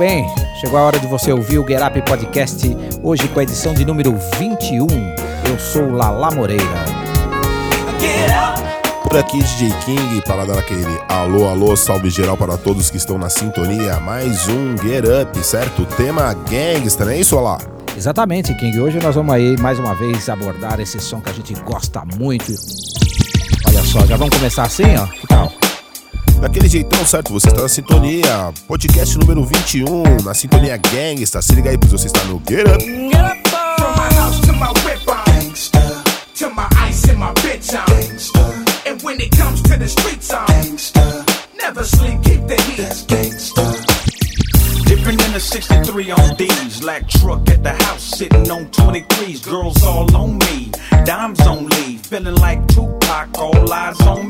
bem, chegou a hora de você ouvir o Get Up Podcast, hoje com a edição de número 21. Eu sou Lala Moreira. Por aqui, DJ King, para dar aquele alô, alô, salve geral para todos que estão na sintonia. Mais um Get Up, certo? Tema gangsta, não é isso, Olá? Exatamente, King. Hoje nós vamos aí, mais uma vez, abordar esse som que a gente gosta muito. Olha só, já vamos começar assim, ó? Que tal? Daquele jeitão, certo? Você está na sintonia. Podcast número 21, na sintonia Gangsta. Se liga aí, pois você está no Get Up. Get up From my house to my whip on. Gangsta. To my ice and my bitch on. Gangsta. And when it comes to the streets on. Gangsta. Never sleep, keep the heat. That's gangsta. Dipping in a 63 on D's. Black truck at the house, sitting on 23s. Girls all on me. Dimes on leave. Feeling like Tupac, all eyes on me.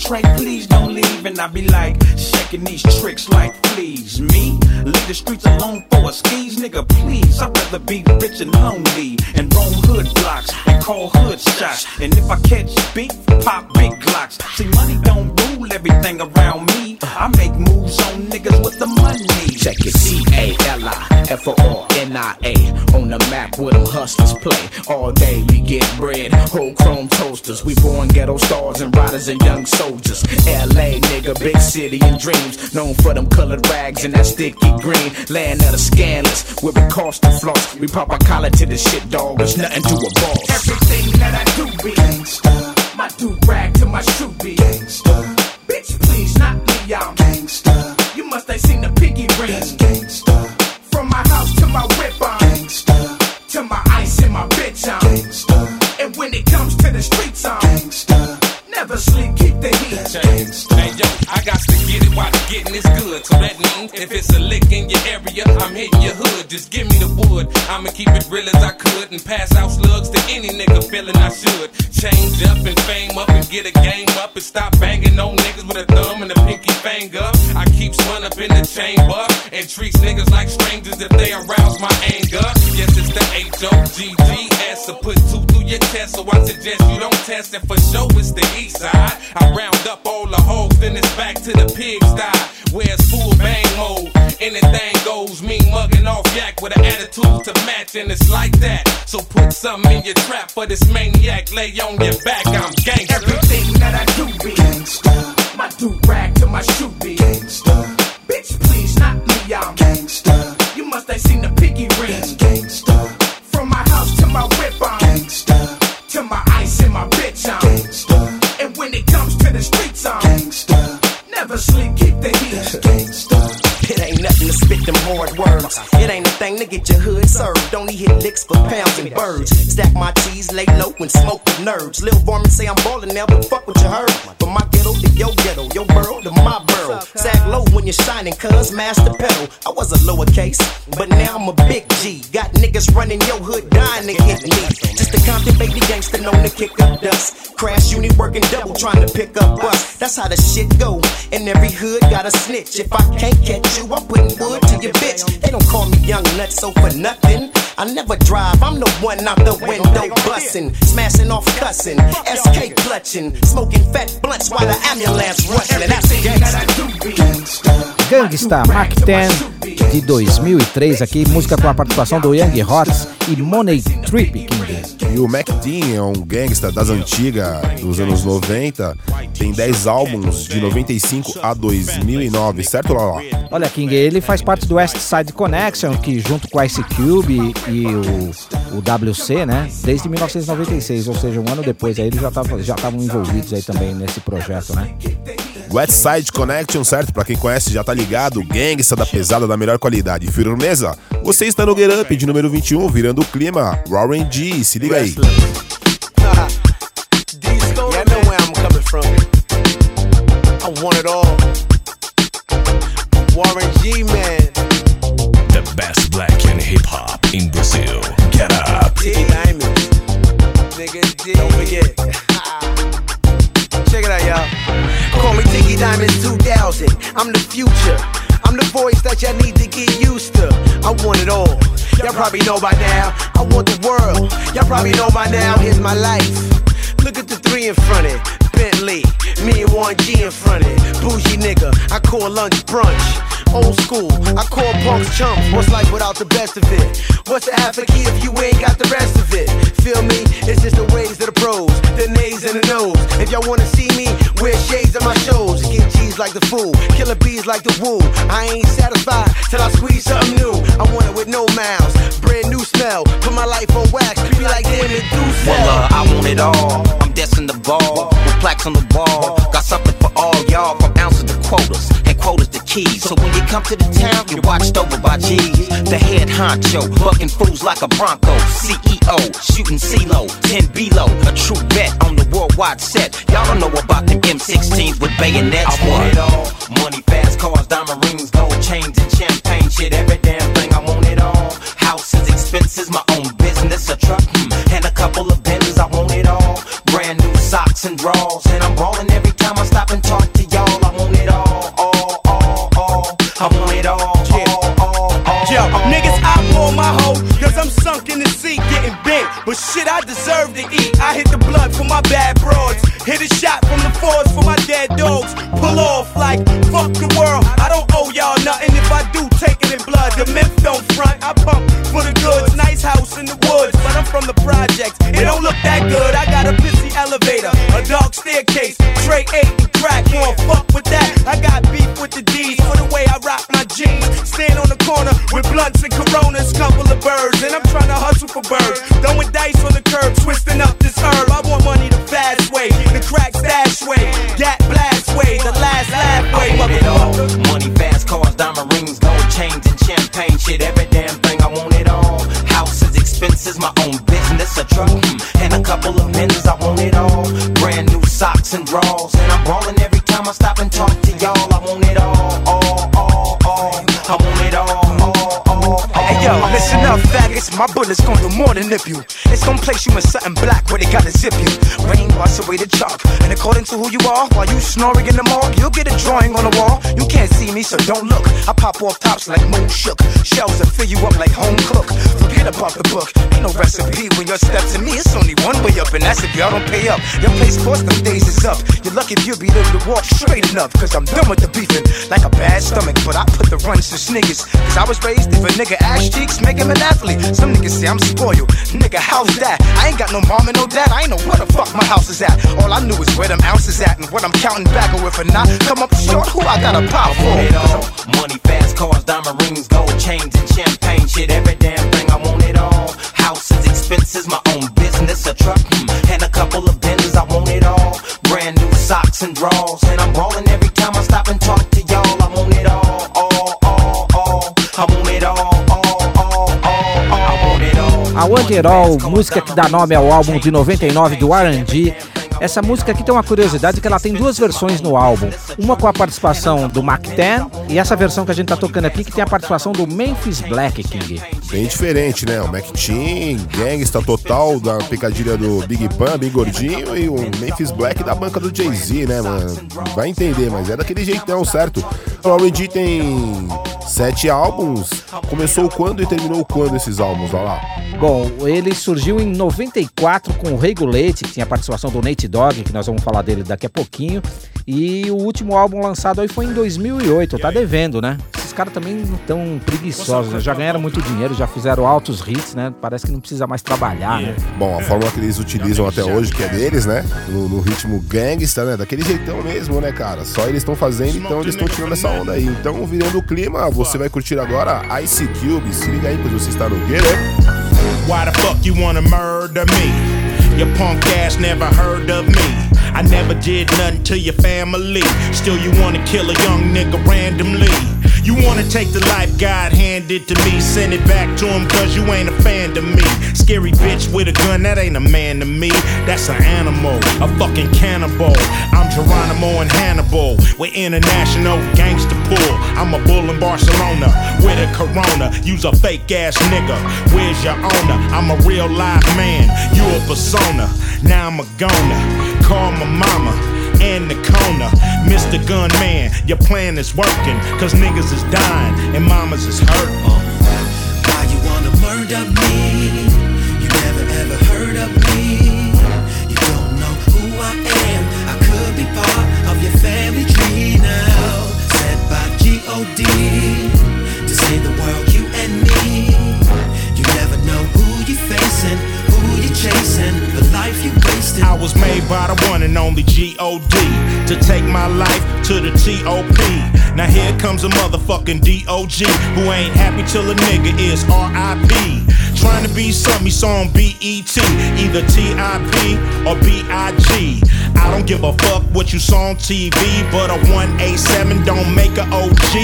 Trey, please don't leave. And I be like, shaking these tricks like please, Me? Leave the streets alone for a skis, nigga, please. I'd rather be rich and lonely. And roam hood blocks and call hood shots. And if I catch beef, pop big glocks. See, money don't rule everything around me. I make moves on niggas with the money. Check it, C A L I F O R N I A. On the map where them hustlers play. All day we get bread, whole chrome toasters. We born ghetto stars and riders and young soldiers. L.A. nigga, big city and dreams. Known for them colored rags and that sticky green. Land of the scandalous, where we cost the floss. We pop a collar to the shit, dog. There's nothing to a boss. Everything that I do be gangsta. My do rag to my shoe be gangsta. Bitch, please, not me, I'm gangsta. You must have seen the piggy ring. That's gangsta. From my house to my whip, I'm gangsta. To my ice and my bitch, I'm gangsta. And when it comes to the streets, I'm gangsta. Never sleep, keep the heat. Gangsta. Hey yo, I got to get it while the getting is good. So that means if it's a lick in your area, I'm hitting your hood. Just give me the wood. I'ma keep it real as I could and pass out slugs to any nigga feeling I should. Change up and fame up and get a game up and stop banging on niggas with a thumb and a pinky finger. I keep spun up in the chamber and treats niggas like strangers if they arouse my anger. Yes, it's the H O G G S. So put two through your chest, so I suggest you don't test it for sure. It's the east side. I round up all the hoes, then it's back to the pigsty. Where it's full bang mode. Anything goes, me mugging off yak with an attitude to match, and it's like that. So put something in your trap for this maniac. Lay on your back, I'm gangsta. Everything that I do be gangsta. My do rag to my shoe be gangsta. Hit for pounds and birds. Stack my cheese, lay low and smoke with nerds. Lil Varmin say I'm ballin' now, but fuck what you heard. From my ghetto to your ghetto, your borough to my borough. Sag low when you're shining, cuz master pedal. I was a lowercase, but now I'm a big G. Got niggas running your hood, dying to hit me. Just a Compton baby gangster known to kick up dust. Crash uni working double, trying to pick up us. That's how the shit go. And every hood got a snitch. If I can't catch you, I'm putting wood to your bitch. They don't call me young nuts, so for nothing. I never drive, I'm the one out the window bussin', smashing off cussin', SK clutching, smoking fat blunts while the ambulance rushin'. And that's gangsta. Gangsta Mack 10 de 2003 aqui, música com a participação do Young Hots e Money Trip King. E o Mac Dean é um gangsta das antigas, dos anos 90. Tem 10 álbuns de 95 a 2009, certo, Lala? Olha, King, ele faz parte do West Side Connection, que junto com Ice Cube e o, o WC, né? Desde 1996, ou seja, um ano depois, aí eles já estavam já envolvidos aí também nesse projeto, né? West Side Connection, certo? Pra quem conhece já tá ligado, gangsta da pesada da melhor qualidade. Firmeza? Você está no Get Up de número 21, virando o clima. Warren G, se liga aí. Warren G, man. The best black and hip hop in Brazil. Get up. D Diamond. Nigga D. Don't forget. Check it out, y'all. Call me Diggy Diamond 2000. I'm the future. I'm the voice that y'all need to get used to. I want it all. Y'all probably know by now. I want the world. Y'all probably know by now. Here's my life. Look at the three in front of. Bentley, me and one G in front of. Bougie nigga, I call lunch brunch. Old school. I call punks chumps. What's life without the best of it? What's the half a key if you ain't got the rest of it? Feel me? It's just the ways of the pros, the nays and the no's. If y'all wanna see me, wear shades on my shows. Get G's like the fool, killer bees like the woo. I ain't satisfied till I squeeze something new. I want it with no mouths, brand new smell. Put my life on wax, be like damn it, do. Well, uh, I want it all. I'm destined to ball with plaques on the wall. Got something for all y'all, from ounces to quotas, and quotas to keys. So when come to the town, you're watched over by G's. The head honcho, bucking fools like a Bronco. CEO, shooting CeeLo, 10 below. A true vet on the worldwide set. Y'all don't know about them M16s with bayonets. I want it all. Money, fast cars, diamond rings, gold chains, and champagne shit. Every damn thing, I want it all. Houses, expenses, my own business, a truck, hmm, and a couple of Benzes. I want it all. Brand new socks and drawers, and I'm ballin' Hit a shot from the force for my dead dogs. Pull off like, fuck the world. I don't owe y'all nothing if I do take it in blood. The myth don't front, I pump for the goods. Nice house in the woods, but I'm from the projects. It don't look that good. I got a pissy elevator, a dark staircase, tray eight and crack. Wanna fuck with that? I got beef with the D's for the way I rock my jeans. Stand on the corner with blunts and coronas, couple of birds, and I'm trying to hustle for birds. Throwing dice on the curb, twisting snoring in the morgue, you'll get a drawing on the wall. You can't see me, so don't look. I pop off tops like Moon Shook. Shells that fill you up like home cook. Forget about the book. And that's if y'all don't pay up. Your place sports, them days is up. You're lucky if you'll be able to walk straight enough. Cause I'm done with the beefing. Like a bad stomach, but I put the runs to sniggers. Cause I was raised if a nigga ass cheeks make him an athlete. Some niggas say I'm spoiled. Nigga, how's that? I ain't got no mom and no dad. I ain't know where the fuck my house is at. All I knew is where them ounces at and what I'm counting back. Or if I not come up short, who I got a pop want it all. Money, fast cars, diamond rings, gold chains, and champagne shit. Every damn thing, I want it all. Houses, expenses, my own business, a truck, hmm, and a couple of Benzes. I want it all. Brand new socks and drawers, and I'm ballin' every time I stop and talk to y'all. I want it all, all, all, all. I want it all. A Want música que dá nome ao álbum de 99 do R&D. Essa música aqui tem uma curiosidade que ela tem duas versões no álbum. Uma com a participação do Mac 10 e essa versão que a gente tá tocando aqui que tem a participação do Memphis Black King. Bem diferente, né? O Mac Team, Gangsta Total da picadilha do Big Pan, bem gordinho, e o Memphis Black da banca do Jay-Z, né, mano? Vai entender, mas é daquele jeitão, certo? O R&D tem sete álbuns. Começou quando e terminou quando esses álbuns? Olha lá. Bom, ele surgiu em 94 com o Regulate, que tinha a participação do Nate Dogg, que nós vamos falar dele daqui a pouquinho. E o último álbum lançado aí foi em 2008, tá devendo, né? Caras também não tão preguiçosos, né? Já ganharam muito dinheiro, já fizeram altos hits, né? Parece que não precisa mais trabalhar, né? Bom, a fórmula que eles utilizam até hoje, que é deles, né? No, no ritmo gangsta, né? Daquele jeitão mesmo, né, cara? Só eles estão fazendo, então eles estão tirando essa onda aí. Então, virando o clima, você vai curtir agora Ice Cube. Se liga aí, pois você está no Get Up. Why the fuck you wanna murder me? Your punk ass never heard of me. I never did nothing to your family. Still, you wanna kill a young nigga randomly. You wanna take the life God handed to me, send it back to him cause you ain't a fan to me. Scary bitch with a gun, that ain't a man to me. That's an animal, a fucking cannibal. I'm Geronimo and Hannibal. We're international gangster pool. I'm a bull in Barcelona with a corona. Use a fake ass nigga. Where's your owner? I'm a real live man. You a persona. Now I'm a goner. Call my mama and the corner. Mr. Gunman, your plan is working. Cause niggas is dying and mamas is hurt. Uh, why you wanna murder me? You never ever heard of me. You don't know who I am. I could be part of your family tree now. Said by G-O-D. By the one and only G-O-D to take my life to the T-O-P. Now here comes a motherfucking D-O-G who ain't happy till a nigga is R-I-P. Trying to be something he saw on B-E-T, either T-I-P or BIG. I don't give a fuck what you saw on TV, but a 187 don't make a OG.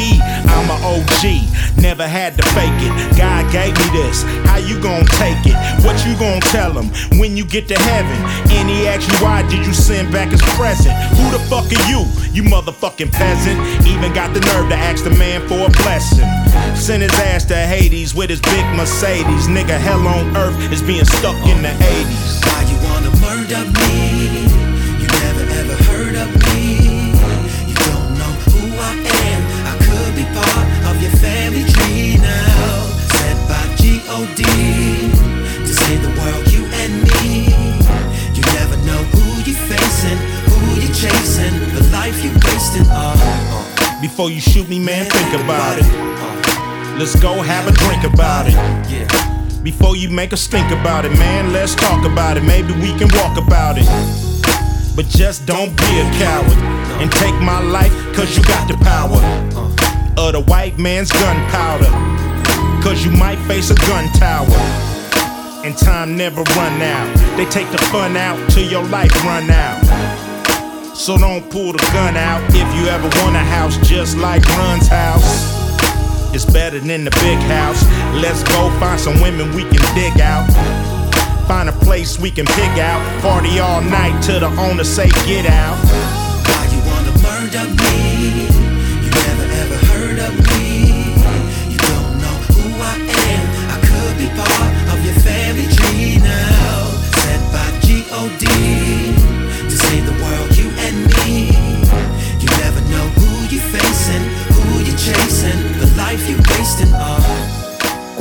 I'm a OG, never had to fake it. God gave me this, how you gonna take it? What you gonna tell him when you get to heaven? And he you why did you send back his present? Who the fuck are you, you motherfucking peasant? Even got the nerve to ask the man for a blessing. Send his ass to Hades with his big Mercedes. Nigga, hell on earth is being stuck in the 80s. Why you wanna murder me? You never ever heard of me. You don't know who I am. I could be part of your family tree now. Said by G-O-D to save the world, you and me. You never know who you're facing, who you're chasing, the life you're wasting. Uh, uh, Before you shoot me, man, think about it. Let's go have a drink about it. yeah. Before you make a stink about it, man, let's talk about it. Maybe we can walk about it. But just don't be a coward and take my life, cause you got the power of the white man's gunpowder. Cause you might face a gun tower. And time never run out. They take the fun out till your life run out. So don't pull the gun out if you ever want a house just like Run's house. It's better than the big house. Let's go find some women we can dig out. Find a place we can pick out. Party all night till the owner say get out. Why you wanna murder me? You never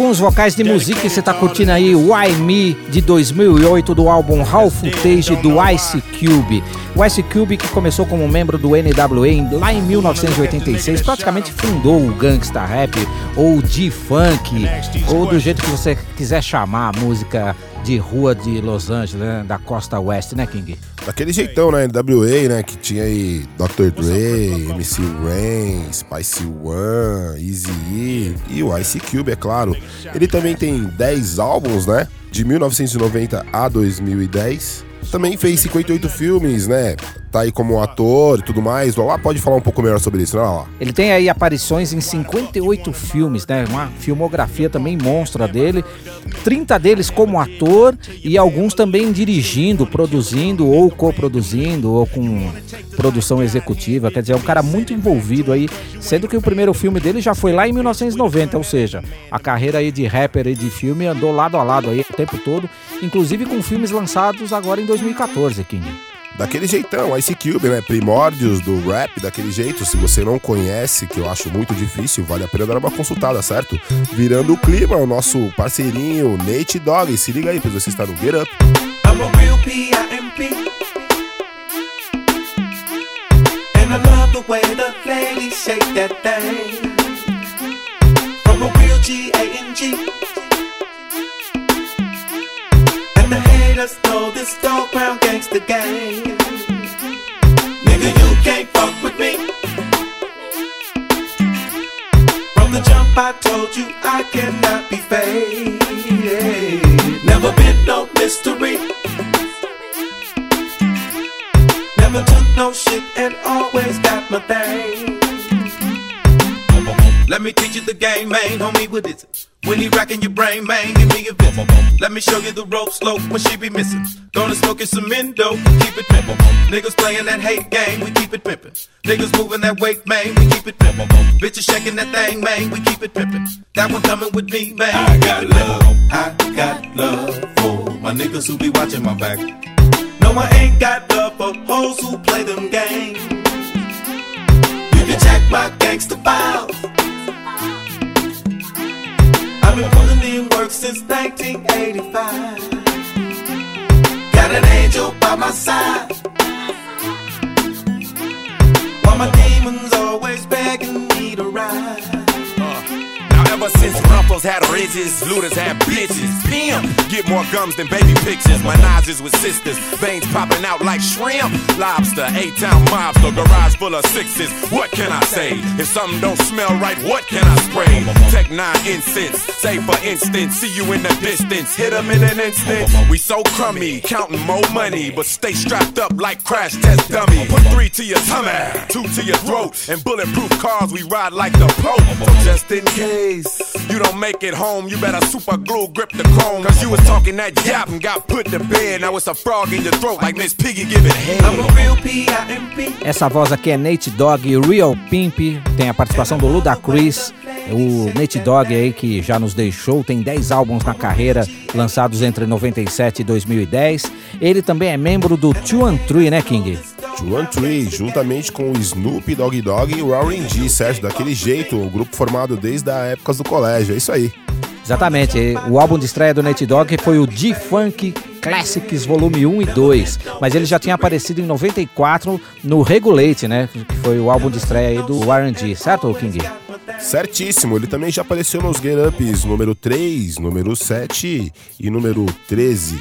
Os vocais de música, você tá curtindo aí Why Me de 2008 do álbum How Footage do Ice Cube. O Ice Cube que começou como membro do NWA lá em 1986, praticamente fundou o gangsta rap ou G-Funk, ou do jeito que você quiser chamar a música de rua de Los Angeles, né, da costa oeste, né, King? Daquele jeitão, né? NWA, né? Que tinha aí Dr. Dre, MC Rain, Spicy One, Easy e o Ice Cube, é claro. Ele também tem 10 álbuns, né? De 1990 a 2010. Também fez 58 filmes, né? Tá aí como ator e tudo mais. Lala pode falar um pouco melhor sobre isso, né? Ele tem aí aparições em 58 filmes, né? Uma filmografia também monstra dele. 30 deles como ator e alguns também dirigindo, produzindo ou coproduzindo ou com produção executiva. Quer dizer, é um cara muito envolvido aí, sendo que o primeiro filme dele já foi lá em 1990, ou seja, a carreira aí de rapper e de filme andou lado a lado aí o tempo todo, inclusive com filmes lançados agora em 2014, King. Daquele jeitão, Ice Cube, né? Primórdios do rap, daquele jeito. Se você não conhece, que eu acho muito difícil, vale a pena dar uma consultada, certo? Virando o clima, o nosso parceirinho Nate Dogg. Se liga aí, pois você está no Get Up. I'm a real. And I love the way the ladies shake that thing. From a real. Haters know this dog pound gangster gang. Nigga, you can't fuck with me. From the jump, I told you I cannot be faded. Never been no mystery. Never took no shit and always got my thing. Let me teach you the game, man. Homie, what is it? When he racking your brain, man, give me a visit. Let me show you the rope slope when she be missing. Gonna smoke you some endo, keep it pimpin'. Niggas playing that hate game, we keep it pimpin'. Niggas moving that weight, man, we keep it pimpin'. Bitches shaking that thing, man, we keep it pimpin'. That one coming with me, man. I got love, I got love for my niggas who be watching my back. No, I ain't got love for hoes who play them games. You can check my gangster files. I've been putting in work since 1985. Got an angel by my side. Ever since ruffles had ridges, looters had bitches. Pimp, get more gums than baby pictures. Menages with sisters, veins popping out like shrimp. Lobster, eight-town mobster, garage full of sixes. What can I say? If something don't smell right, what can I spray? Tech nine incense, say for instance, see you in the distance, hit 'em in an instant. We so crummy, counting more money, but stay strapped up like crash test dummy. Put three to your tummy, two to your throat, and bulletproof cars we ride like the Pope. Just in case you don't make it home, you better super glue grip the chrome. Cause you was talking that yap and got put to bed. Now it's a frog in your throat like Miss Piggy giving head. I'm a real P.I.M.P. Essa voz aqui é Nate Dogg e Real Pimp, tem a participação do Ludacris, o Nate Dogg aí que já nos deixou, tem 10 álbuns na carreira, lançados entre 97 e 2010. Ele também é membro do Two and Three, né, King? And Three, juntamente com o Snoop Dogg Dogg e o Warren G, certo? Daquele jeito, o grupo formado desde a época do colégio, é isso aí. Exatamente, o álbum de estreia do Nate Dogg foi o G-Funk Classics Volume 1 e 2, mas ele já tinha aparecido em 94 no Regulate, né? Que foi o álbum de estreia aí do Warren G, certo, King? Certíssimo, ele também já apareceu nos Get Ups número 3, número 7 e número 13.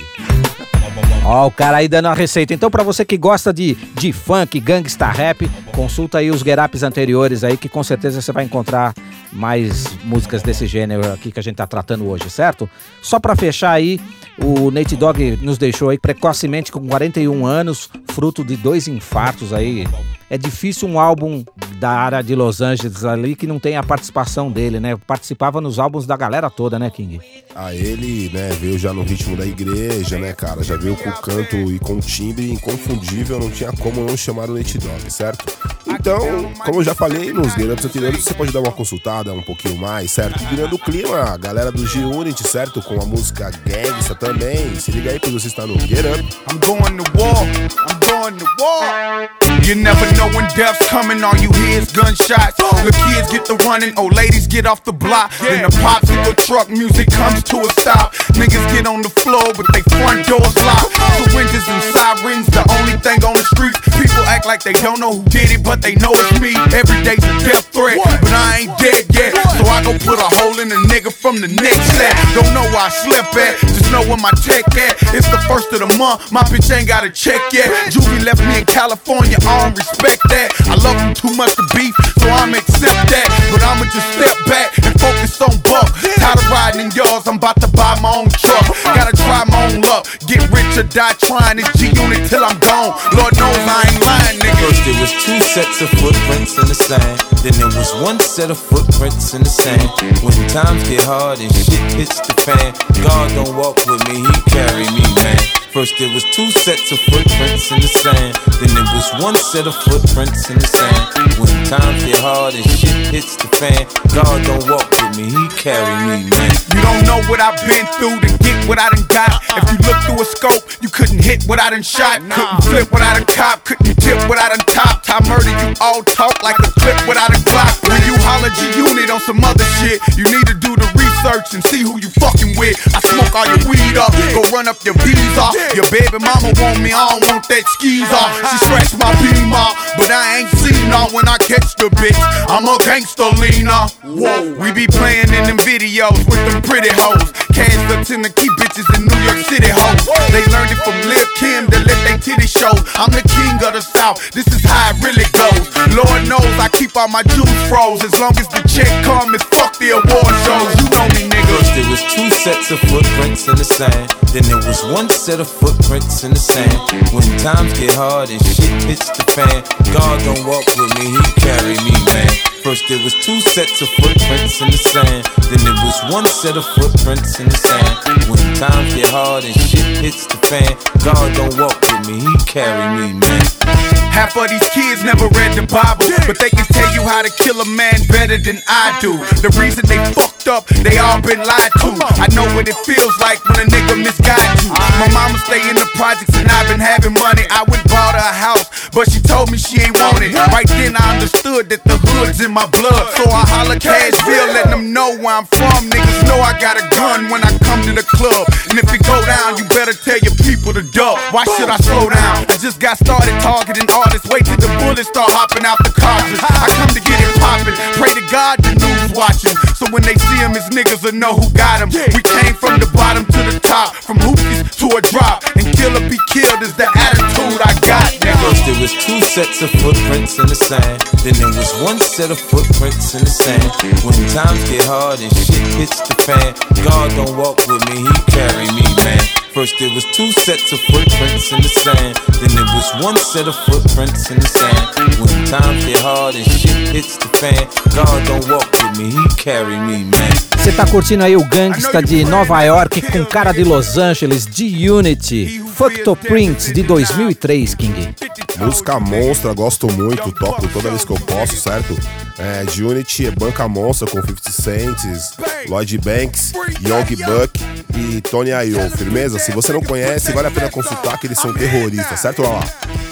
Ó, o cara aí dando a receita. Então, pra você que gosta de, de funk, gangsta rap, consulta aí os Get Ups anteriores aí, que com certeza você vai encontrar mais músicas desse gênero aqui que a gente tá tratando hoje, certo? Só pra fechar aí, o Nate Dogg nos deixou aí precocemente com 41 anos, fruto de dois infartos aí. É difícil um álbum da área de Los Angeles ali que não tem a participação dele, né? Participava nos álbuns da galera toda, né, King? Ah, ele, né, veio já no ritmo da igreja, né, cara? Já veio com canto e com o timbre inconfundível, não tinha como não chamar o Nate Dogg, certo? Então, como eu já falei nos Get anteriores, você pode dar uma consultada um pouquinho mais, certo? Virando o clima, a galera do G-Unit, certo? Com a música Gangsta também. Se liga aí que você está no Get Up. I'm going to war, I'm going to war. You never know when death's coming, all you hear is gunshots. The kids get the running, old ladies get off the block. Then the pops in the truck music comes to a stop. Niggas get on the floor, but they front doors locked. Syringes and sirens, the only thing on the streets. People act like they don't know who did it, but they know it's me. Every day's a death threat, but I ain't dead yet. So I go put a hole in a nigga from the next set. Don't know where I slept at, just know where my tech at. It's the first of the month, my bitch ain't got a check yet. Juvie left me in California, I don't respect that. I love him too much to beef, so I'ma accept that. But I'ma just step back and focus on buck. Tired of riding in yards, I'm about to buy my own truck. Gotta try my own luck, get rich or die trying this G unit till I'm gone. Lord knows I ain't lying, nigga. First there was two sets of footprints in the sand. Then there was one set of footprints in the sand. When times get hard and shit hits the fan, God don't walk with me, He carry me, man. First there was two sets of footprints in the sand. Then there was one set of footprints in the sand. When times get hard and shit hits the fan, God don't walk with me, He carry me, man. You don't know what I've been through to get what I done got. If you look through a scope, you couldn't hit what I done shot. Couldn't flip what I done cop. Couldn't tip what I done top. I murder you all talk like a clip without a clock. When you holler G unit on some other shit, you need to do the research and see who you fucking with. I smoke all your weed up, go run up your off. Your baby mama want me, I don't want that skis off. She scratched my beam off, but I ain't seen her when I catch the bitch. I'm a gangster leaner. Whoa, we be playing in them videos with them pretty hoes. Cash the key bitches in New York City hoes. They learned it from Lil Kim to let they titty show. I'm the king of the South. This is how it really goes. Lord knows I keep all my juice froze. As long as the check come and fuck the award shows. You know me, nigga. First there was two sets of footprints in the sand. Then there was one set of footprints in the sand. When times get hard and shit hits the fan, God don't walk with me, He carry me, man. First there was two sets of footprints in the sand. Then there was one set of footprints in the sand. When times get hard and shit hits the fan, God don't walk with me, He carry me, man. Half of these kids never read the Bible, but they can tell you how to kill a man better than I do. The reason they fucked up, they all been lied to. I know what it feels like when a nigga misguide you. My mama stay in the projects and I've been having money. I went bought her a house, but she told me she ain't want it. Right then I understood that the hood's in my blood, so I holler Cashville, letting them know where I'm from. Niggas know I got a gun when I come to the club, and if it go down, you better tell your people to duck. Why should I slow down? I just got started targeting Wait till the bullets start hopping out the cartridge. I come to get it poppin'. Pray to God the news watching. So when they see him, his niggas will know who got him. We came from the bottom to the top, from hookies to a drop. And kill or be killed is the attitude I got, nigga. First there was two sets of footprints in the sand. Then there was one set of footprints in the sand. When times get hard and shit hits the fan, God don't walk with me, He carry me, man. First there was two sets of footprints in the sand. Then there was one set of footprints in the sand. When times get hard and shit hits the fan, God don't walk with me, He carry me, man. Você tá curtindo aí o Gangsta de Nova York com cara de Los Angeles, de Unity, Fucked Prince de 2003, King. Música monstra, gosto muito, toco toda vez que eu posso, certo? É, de Unity é Banca Monstra com 50 Cents, Lloyd Banks, Young Buck e Tony Ayo. Firmeza? Se você não conhece, vale a pena consultar que eles são terroristas, certo, Lala?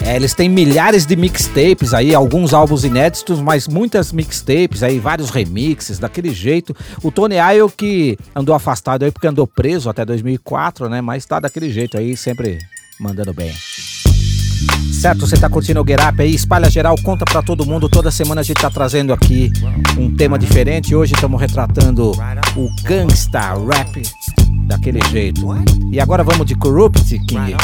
É, eles têm milhares de mixtapes aí, alguns álbuns inéditos, mas muitas mixtapes aí, vários remixes, daquele jeito. O Tony Ayo que andou afastado aí porque andou preso até 2004, né? Mas tá daquele jeito aí, sempre mandando bem. Certo, você tá curtindo o Get Up aí, espalha geral, conta pra todo mundo. Toda semana a gente tá trazendo aqui um tema diferente. Hoje estamos retratando o gangsta rap daquele jeito. E agora vamos de Corrupt, King.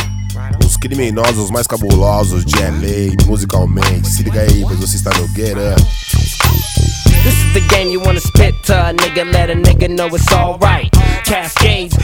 Os criminosos mais cabulosos de LA, musicalmente. Se liga aí, pois você está no Get Up. This is the game you wanna spit to a nigga, let a nigga know it's alright. Cascades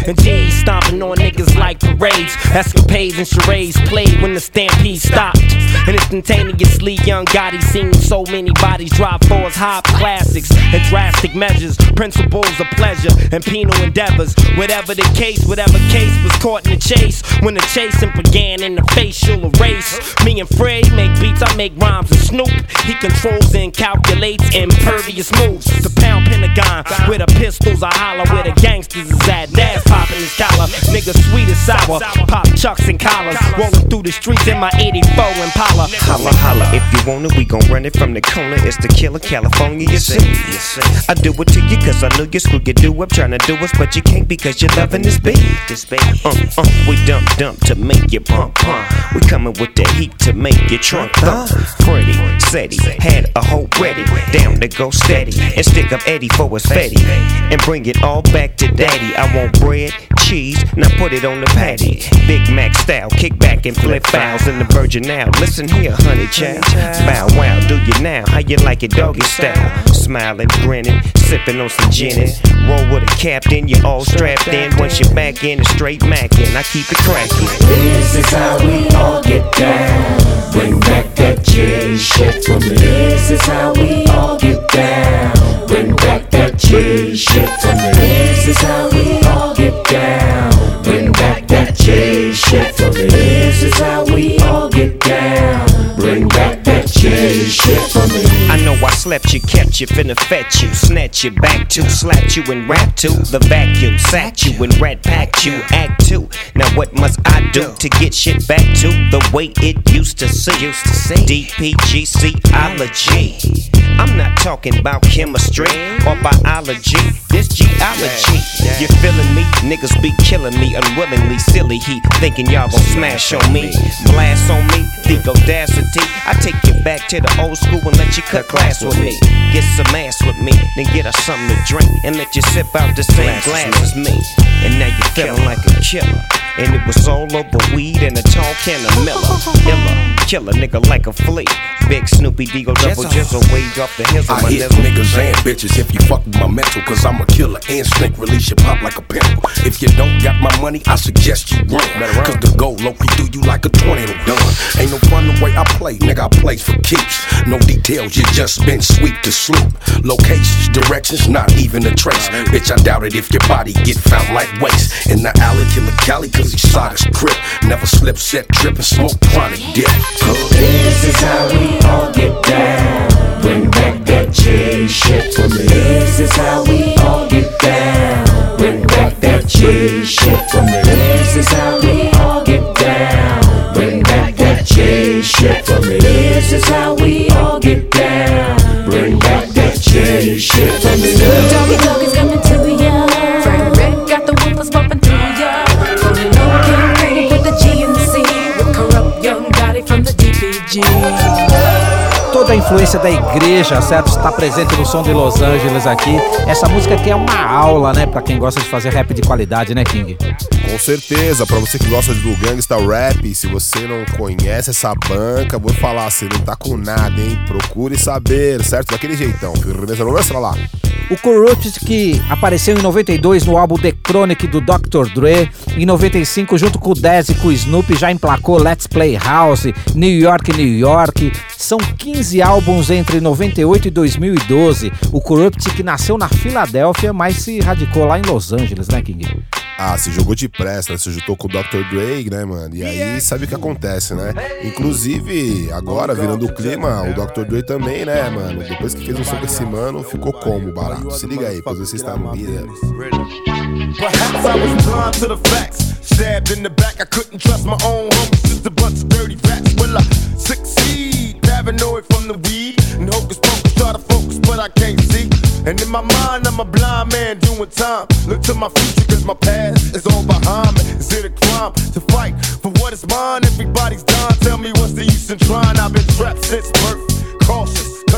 and G's stomping on niggas like parades. Escapades and charades played when the stampede stopped. And instantaneously, young Gotti seen so many bodies drop for his hop classics and drastic measures, principles of pleasure and penal endeavors. Whatever the case, whatever case was caught in the chase. When the chasing began in the facial erase. Me and Fred make beats, I make rhymes and Snoop. He controls and calculates impervious moves. The pound Pentagon with the pistols, I holler where the gangsters is at. Dad popping his collar, nigga sweet as sour. Pop chucks and collars, rolling through the streets in my 84 Impala. Holla, holla, if you want it, we gon' run it from the corner. It's the killer, California, you see. I do it to you cause I know you screw you do. I'm trying to do us, but you can't because you're loving this beat. This beat. Uh, uh, we dump, dump to make you pump, pump. We coming with the heat to make your trunk thump. Freddie said had a hoe ready, down to go steady, and stick up Eddie for his fetty, and bring it all back to daddy. I want bread, cheese, now put it on the patty. Big Mac style, kick back and flip fouls in the virgin now. Listen here, honey child. Bow wow, do you now? How you like it, doggy style? Smiling, grinning, sipping on some gin. Roll with a captain, you all strapped in. Once you're back in, a straight mackin'. I keep it cracking. This is how we all get down. Bring back that J shit for me. This is how we all get down. Bring back that J shit for me. This is how we all get down. Bring back that J shit for me. This is how we all get down. Bring back that J shit for me. I know I slept you, kept you, finna fetch you, snatch you back to, slapped you and rap to the vacuum, sacked you and rat packed you, act two. Now what must I do to get shit back to the way it used to see? Used to see DPGCology. I'm not talking about chemistry or biology. This geology. You feeling me? Niggas be killing me unwillingly, silly. He thinking y'all gon' smash on me, blast on me. The audacity. I take you back to the old school and let you cut class with me. Get some ass with me, then get us something to drink and let you sip out the same glass as me. And now you feeling like a killer. And it was all over weed and a tall can of Miller. Illa, kill a nigga like a flea. Big Snoopy Deagle double jizzle way off the hills of I my hit nizzle. niggas and bitches if you fuck with my mental, cause I'm a killer. Instinct release you pop like a pimple. If you don't got my money, I suggest you run. Cause the gold low through you like a tornado done. Ain't no fun the way I play, nigga, I play for keeps. No details, you just been sweet to sleep. Locations, directions, not even a trace. Bitch, I doubt it if your body get found like waste. In the alley, kill a Cali cause he shot his crib. Never slip, set, trip, and smoke chronic dip. This is how we all get down. Bring J shit for me. This is how we all get down. Bring back that J shit for me. This is how we all get down. Bring back that J shit for me. This is how we all get down. Bring back that J shit for me. Doggy dog coming to ya. Frank got the woofers bumping through ya. Low king with the G in the C. Kurupt young Gotti from the DPG. Toda a influência da igreja, certo? Está presente no som de Los Angeles aqui. Essa música aqui é uma aula, né, para quem gosta de fazer rap de qualidade, né, King? Com certeza, para você que gosta do gangsta rap, se você não conhece essa banca, vou falar, você não tá com nada, hein? Procure saber, certo? Daquele jeitão. Não lá. O Corrupt que apareceu em 92 no álbum The Chronic do Dr. Dre, em 95 junto com o Dez e com o Snoop já emplacou Let's Play House, New York, New York. São 15 álbuns entre 98 e 2012. O Corrupt que nasceu na Filadélfia, mas se radicou lá em Los Angeles, né, King? Ah, se jogou de pressa, se juntou com o Dr. Dre, né, mano? E aí sabe o que acontece, né? Inclusive, agora, virando o clima, o Dr. Dre também, né, mano? Depois que fez um som com esse mano, ficou como barato? Se liga aí, pois você está no Mira. Perhaps I was blind to the facts. Stabbed in the back, I couldn't trust my own homies. Just a bunch of dirty rats. Will I succeed? Paranoid from the weed. And hocus pocus, try to focus, but I can't see. And in my mind, I'm a blind man doing time. Look to my future, cause my past is all behind me. Is it a crime to fight for what is mine? Everybody's dying. Tell me what's the use in trying? I've been trapped since birth.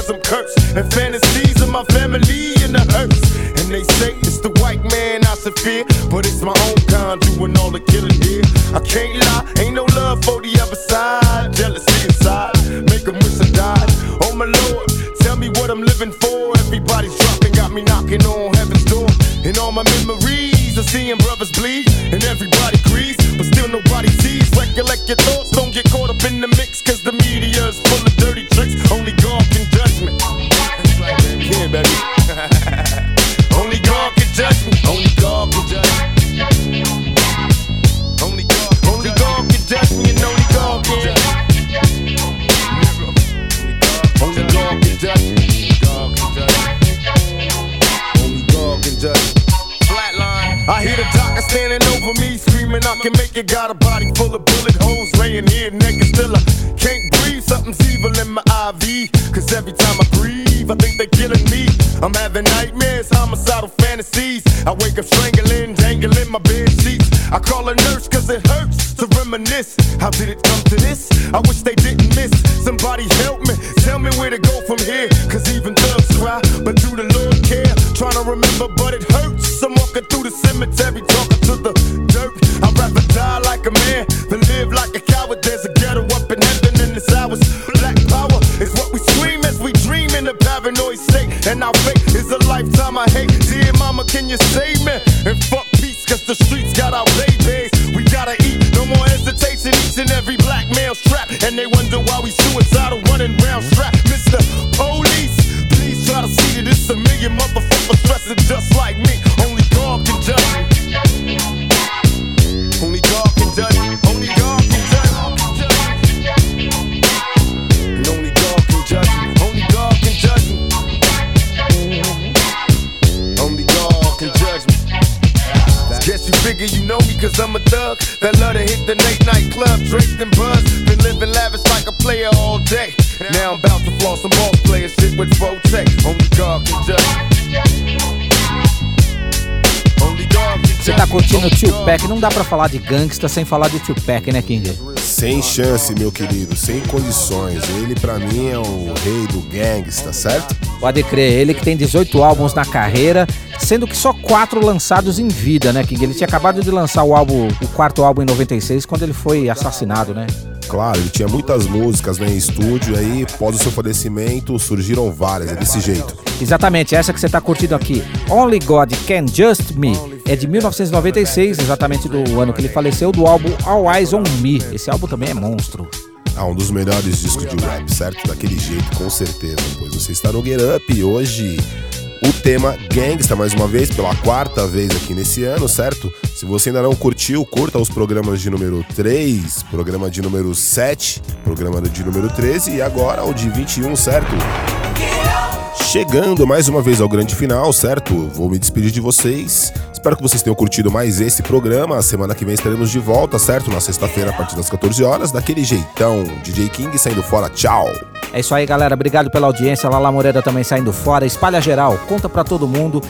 Cause I'm cursed. And fantasies of my family in the hurts. And they say it's the white man I should fear. But it's my own kind doing all the killing here. I can't lie, ain't no love for the other side. Jealousy inside, make them wish I died. Oh my lord, tell me what I'm living for. Everybody's dropping, got me knocking on heaven's door. And all my memories of seeing brothers bleed. And everybody agrees, but still nobody sees. Recollect your thoughts, don't get caught up in the mix. Cause the media's full of dirty tricks. Only God screaming, I can make it. Got a body full of bullet holes, laying here naked, still I can't breathe. Something's evil in my IV. Cause every time I breathe, I think they're killing me. I'm having nightmares, homicidal fantasies. I wake up strangling, dangling my bed sheets. I call a nurse cause it hurts to reminisce. How did it come to this? I wish they didn't miss. Somebody help me, tell me where to go from here. Cause even thugs cry, but do the Lord care? Trying to remember, but it hurts. I'm walking through the cemetery, buzz. Been living lavish like a player all day. Now I'm about to floss some ball player shit with. Only God can judge me. Only God can Você tá curtindo o Tupac? Não dá pra falar de gangsta sem falar de Tupac, né, King? Sem chance, meu querido, sem condições. Ele pra mim é o rei do gangsta, certo? Pode crer, ele que tem 18 álbuns na carreira, sendo que só quatro lançados em vida, né, King? Ele tinha acabado de lançar o álbum, o quarto álbum em 96, quando ele foi assassinado, né? Claro, ele tinha muitas músicas né, em estúdio, e aí, após o seu falecimento, surgiram várias, é desse jeito. Exatamente, essa que você tá curtindo aqui, Only God Can Just Me, é de 1996, exatamente do ano que ele faleceu, do álbum All Eyes on Me. Esse álbum também é monstro. Ah, um dos melhores discos de rap, certo? Daquele jeito, com certeza. Pois você está no Get Up e hoje o tema Gangsta, mais uma vez, pela quarta vez aqui nesse ano, certo? Se você ainda não curtiu, curta os programas de número 3, programa de número 7, programa de número 13 e agora o de 21, certo? Chegando mais uma vez ao grande final, certo? Vou me despedir de vocês. Espero que vocês tenham curtido mais esse programa. Semana que vem estaremos de volta, certo? Na sexta-feira, a partir das 14 horas, daquele jeitão. DJ King saindo fora, tchau! É isso aí, galera. Obrigado pela audiência. Lala Moreira também saindo fora. Espalha geral, conta pra todo mundo.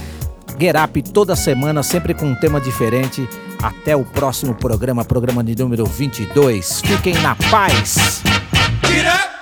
Get Up toda semana, sempre com um tema diferente. Até o próximo programa, programa de número 22. Fiquem na paz. Get up!